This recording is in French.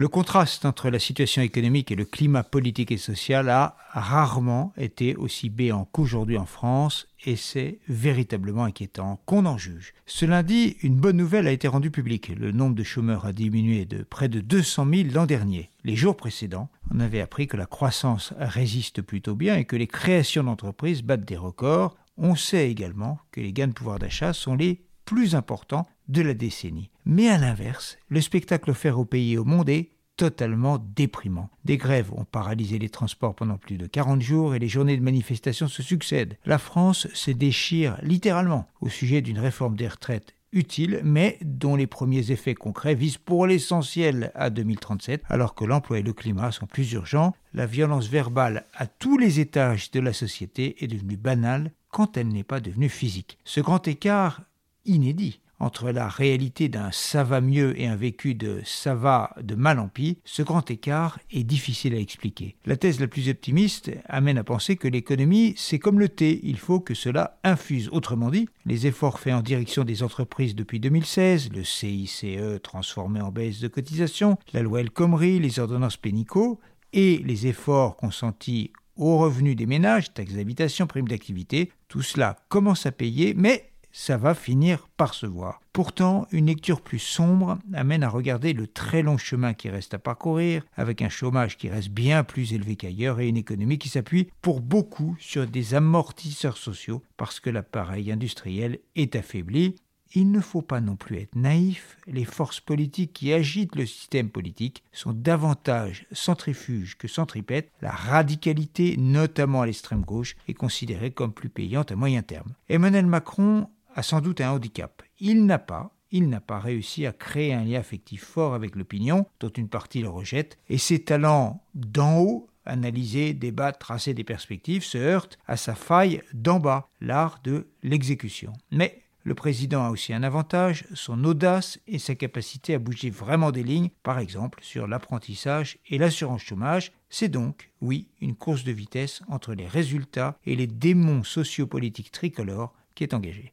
Le contraste entre la situation économique et le climat politique et social a rarement été aussi béant qu'aujourd'hui en France et c'est véritablement inquiétant qu'on en juge. Ce lundi, une bonne nouvelle a été rendue publique. Le nombre de chômeurs a diminué de près de 200 000 l'an dernier. Les jours précédents, on avait appris que la croissance résiste plutôt bien et que les créations d'entreprises battent des records. On sait également que les gains de pouvoir d'achat sont les plus importants de la décennie. Mais à l'inverse, le spectacle offert au pays et au monde est totalement déprimant. Des grèves ont paralysé les transports pendant plus de 40 jours et les journées de manifestation se succèdent. La France se déchire littéralement au sujet d'une réforme des retraites utile, mais dont les premiers effets concrets visent pour l'essentiel à 2037, alors que l'emploi et le climat sont plus urgents. La violence verbale à tous les étages de la société est devenue banale quand elle n'est pas devenue physique. Ce grand écart inédit entre la réalité d'un ça va mieux et un vécu de ça va de mal en pis, ce grand écart est difficile à expliquer. La thèse la plus optimiste amène à penser que l'économie, c'est comme le thé, il faut que cela infuse. Autrement dit, les efforts faits en direction des entreprises depuis 2016, le CICE transformé en baisse de cotisation, la loi El Khomri, les ordonnances Pénico, et les efforts consentis aux revenus des ménages, taxes d'habitation, primes d'activité, tout cela commence à payer, mais ça va finir par se voir. Pourtant, une lecture plus sombre amène à regarder le très long chemin qui reste à parcourir, avec un chômage qui reste bien plus élevé qu'ailleurs et une économie qui s'appuie pour beaucoup sur des amortisseurs sociaux parce que l'appareil industriel est affaibli. Il ne faut pas non plus être naïf, les forces politiques qui agitent le système politique sont davantage centrifuges que centripètes, la radicalité, notamment à l'extrême gauche, est considérée comme plus payante à moyen terme. Emmanuel Macron a sans doute un handicap. Il n'a pas, il n'a pas réussi à créer un lien affectif fort avec l'opinion, dont une partie le rejette, et ses talents d'en haut, analyser, débattre, tracer des perspectives, se heurtent à sa faille d'en bas, l'art de l'exécution. Mais le président a aussi un avantage, son audace et sa capacité à bouger vraiment des lignes, par exemple sur l'apprentissage et l'assurance chômage. C'est donc, oui, une course de vitesse entre les résultats et les démons sociopolitiques tricolores qui est engagée.